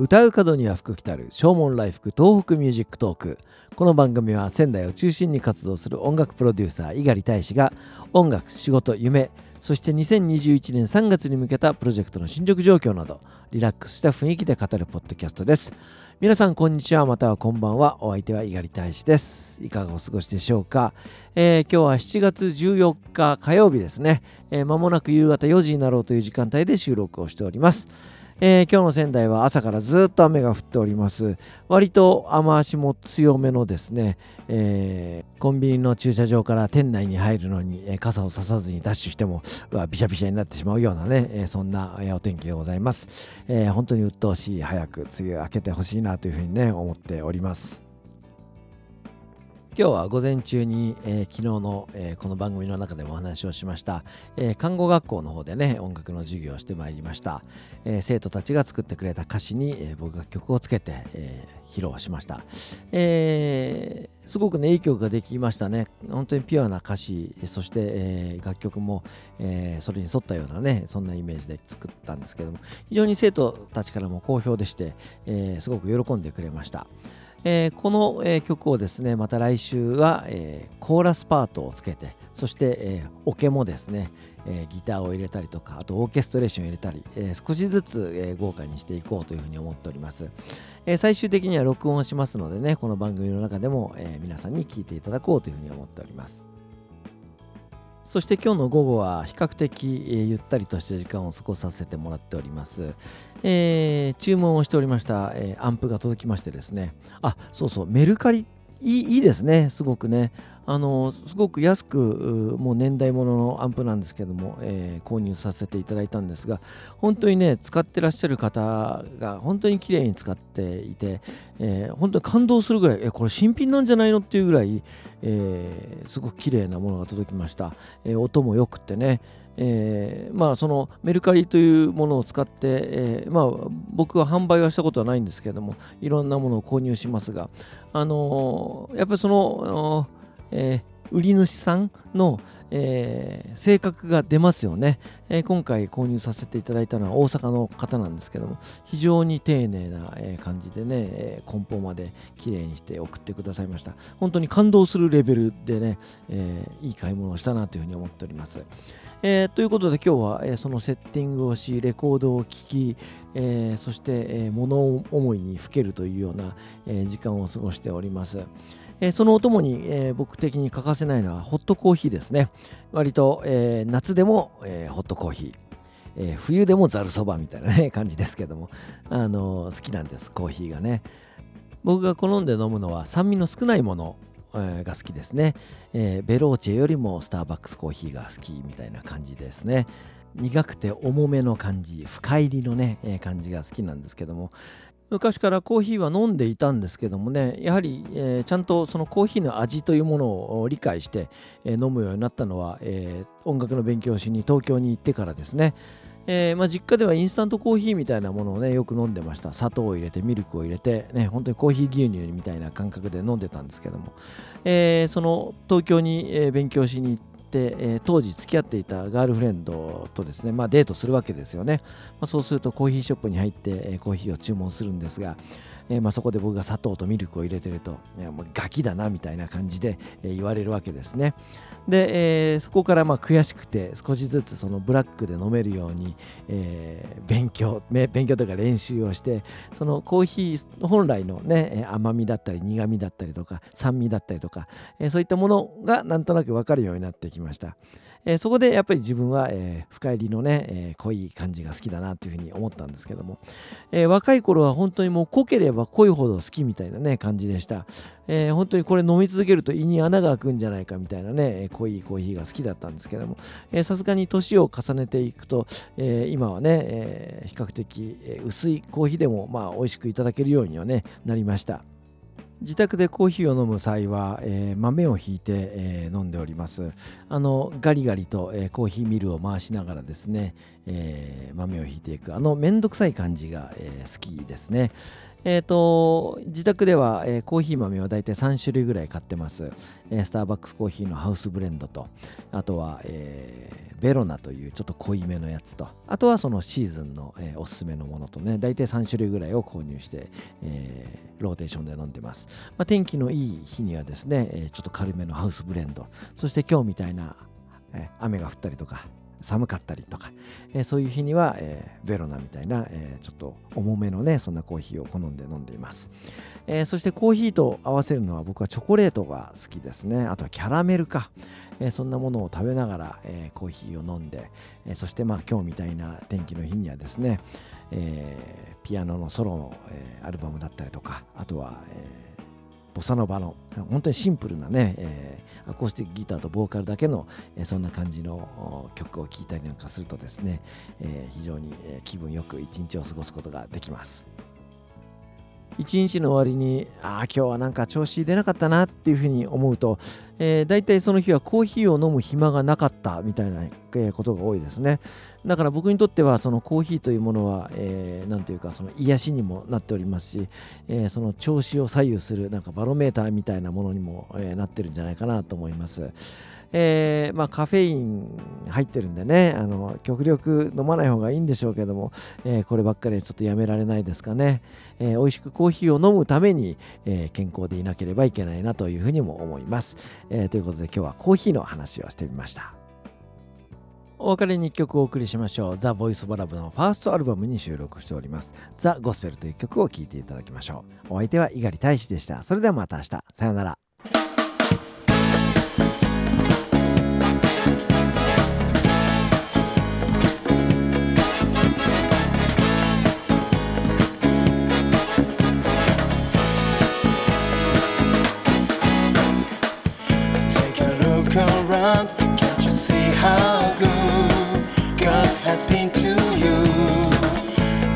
歌う門には福来たる唱門来福 TOHOKU MUSIC TALK。この番組は仙台を中心に活動する音楽プロデューサー猪狩大使が音楽仕事夢そして2021年3月に向けたプロジェクトの進捗状況などリラックスした雰囲気で語るポッドキャストです。皆さんこんにちはまたはこんばんは。お相手は猪狩大使です。いかがお過ごしでしょうか、えー、今日は7月14日火曜日ですね、えー、間もなく夕方4時になろうという時間帯で収録をしております。えー、今日の仙台は朝からずっと雨が降っております。割と雨足も強めのですね、えー、コンビニの駐車場から店内に入るのに、えー、傘をささずにダッシュしてもびしゃびしゃになってしまうようなね、えそんな、えお天気でございます、え本当に鬱陶しい。早く梅雨明けてほしいなというふうにね思っております。今日は午前中に、えー、昨日の、えー、この番組の中でもお話をしました、えー、看護学校の方でね音楽の授業をしてまいりました、え生徒たちが作ってくれた歌詞に、え僕が曲をつけて、え披露しました、えすごくねいい曲ができましたね。本当にピュアな歌詞そして、え楽曲も、えそれに沿ったようなねそんなイメージで作ったんですけども非常に生徒たちからも好評でして、えすごく喜んでくれました。えー、この、えー、曲をですねまた来週は、えー、コーラスパートをつけてそして、えオケもですね、えギターを入れたりとかあとオーケストレーションを入れたり、え少しずつ、え豪華にしていこうというふうに思っております、え最終的には録音しますのでねこの番組の中でも、え皆さんに聴いていただこうというふうに思っております。そして今日の午後は比較的、えー、ゆったりとした時間を過ごさせてもらっております。えー、注文をしておりました、えー、アンプが届きましてですね。あ、そうそう、メルカリいいいいですね、すごくね。あのすごく安くもう年代物のアンプなんですけども、えー、購入させていただいたんですが本当にね使ってらっしゃる方が本当に綺麗に使っていて、えー、本当に感動するぐらいえこれ新品なんじゃないのっていうぐらい、えー、すごく綺麗なものが届きました、え音も良くてねえー、まあそのメルカリというものを使って、えー、まあ僕は販売はしたことはないんですけれどもいろんなものを購入しますがあのー、やっぱりその、えー売り主さんの、えー、性格が出ますよね、えー、今回購入させていただいたのは大阪の方なんですけども非常に丁寧な、えー、感じでね、え梱包まで綺麗にして送ってくださいました。本当に感動するレベルでね、えいい買い物をしたなというふうに思っております。えー、ということで今日は、えー、そのセッティングをしレコードを聴き、えー、そして、え物思いにふけるというような、え時間を過ごしております。えそのお供に、え僕的に欠かせないのはホットコーヒーですね。割と、え夏でも、えホットコーヒー。え冬でもざるそばみたいな、ね、感じですけども、あの好きなんです、コーヒーがね。僕が好んで飲むのは酸味の少ないものえ、が好きですね、えー、ベローチェよりもスターバックスコーヒーが好きみたいな感じですね。苦くて重めの感じ深入りのね、えー、感じが好きなんですけども。昔からコーヒーは飲んでいたんですけどもねやはり、えー、ちゃんとそのコーヒーの味というものを理解して、えー、飲むようになったのは、えー、音楽の勉強しに東京に行ってからですね。えー、まあ、実家ではインスタントコーヒーみたいなものをねよく飲んでました。砂糖を入れてミルクを入れてね本当にコーヒー牛乳みたいな感覚で飲んでたんですけども、えー、その東京に、え勉強しに行って、え、当時付き合っていたガールフレンドとですね、まあ、デートするわけですよね、まあ、そうするとコーヒーショップに入って、え、コーヒーを注文するんですが、えー、まあ、そこで僕が砂糖とミルクを入れてるといやもうガキだなみたいな感じで、え言われるわけですねで、えー、そこからまあ悔しくて少しずつそのブラックで飲めるように、え、勉強勉強とか練習をしてそのコーヒー本来のね甘みだったり苦みだったりとか酸味だったりとか、え、そういったものがなんとなく分かるようになってきました。えー、そこでやっぱり自分は、えー、深入りのね、えー、濃い感じが好きだなというふうに思ったんですけども、え若い頃は本当にもう濃ければ濃いほど好きみたいなね感じでした、え本当にこれ飲み続けると胃に穴が開くんじゃないかみたいなね濃いコーヒーが好きだったんですけどもさすがに年を重ねていくと、え今はね、え比較的薄いコーヒーでもまあ美味しくいただけるようにはねなりました。自宅でコーヒーを飲む際は、えー、豆をひいて、えー、飲んでおりますあのガリガリと、えー、コーヒーミルを回しながらですね、え、豆をひいていくあのめんどくさい感じが、え、好きですね。えーと、自宅では、えー、コーヒー豆はだいたい3種類ぐらい買ってます、えー、スターバックスコーヒーのハウスブレンドとあとは、えー、ベロナというちょっと濃いめのやつとあとはそのシーズンの、え、おすすめのものとねだいたい3種類ぐらいを購入して、え、ローテーションで飲んでます、まあ、天気のいい日にはですね、え、ちょっと軽めのハウスブレンドそして今日みたいな、雨が降ったりとか寒かったりとか、えー、そういう日には、えー、ベロナみたいな、えー、ちょっと重めのねそんなコーヒーを好んで飲んでいます、えそしてコーヒーと合わせるのは僕はチョコレートが好きですね。あとはキャラメルか、えそんなものを食べながら、えコーヒーを飲んで、えそしてまあ今日みたいな天気の日にはですね、えピアノのソロの、えアルバムだったりとかあとは、えーボサノバの本当にシンプルなね、えー、アコースティックギターとボーカルだけの、えー、そんな感じの曲を聴いたりなんかするとですね、えー、非常に気分よく一日を過ごすことができます。一日の終わりにああ今日はなんか調子出なかったなっていうふうに思うと、えー、大体その日はコーヒーを飲む暇がなかったみたいなことが多いですねだから僕にとってはそのコーヒーというものは、えー、ていうかその癒しにもなっておりますし、えー、その調子を左右するなんかバロメーターみたいなものにも、え、なってるんじゃないかなと思います。えー、まあ、カフェイン入ってるんでねあの極力飲まない方がいいんでしょうけども、えー、こればっかりちょっとやめられないですかね、えー、美味しくコーヒーを飲むために、え健康でいなければいけないなというふうにも思います、えということで今日はコーヒーの話をしてみましたお別れに1曲お送りしましょう。ザ・ボイス・バラブのファーストアルバムに収録しております。ザ・ゴスペルという曲を聴いていただきましょう。お相手は猪狩大使でした。それではまた明日。さようなら。been to you.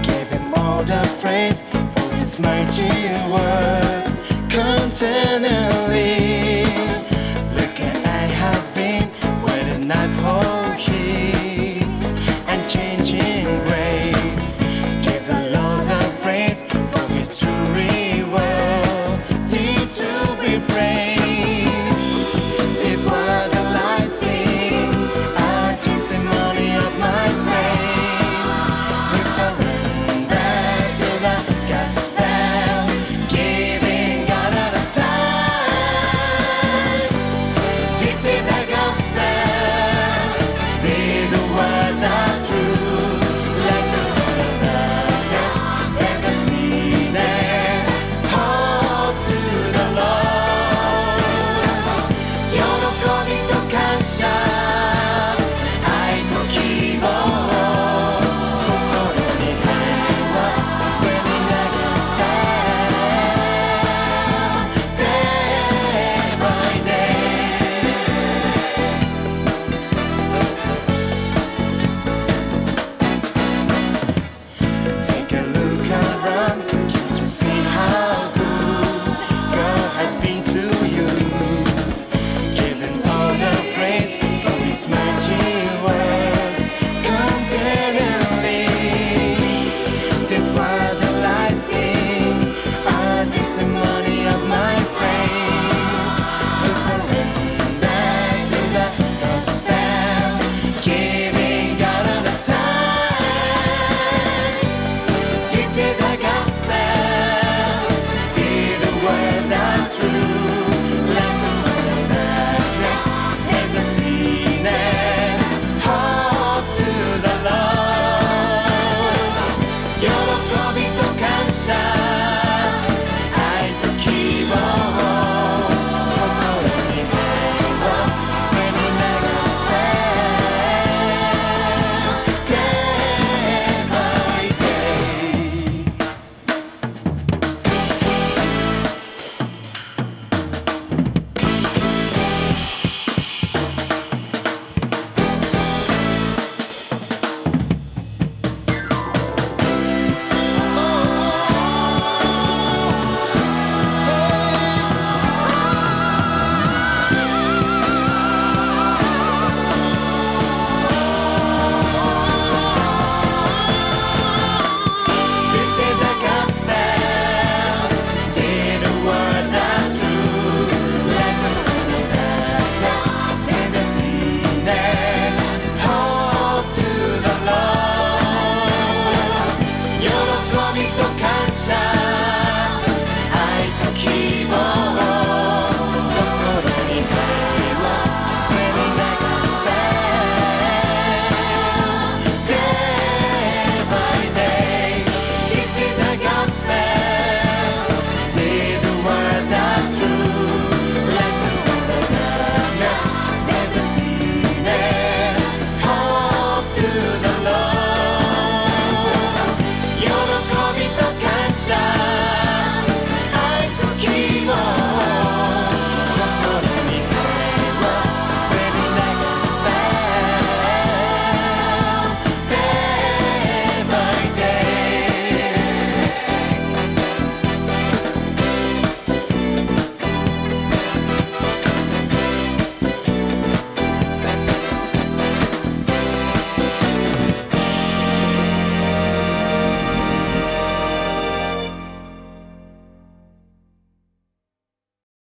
Give him all the praise for his mighty works continually.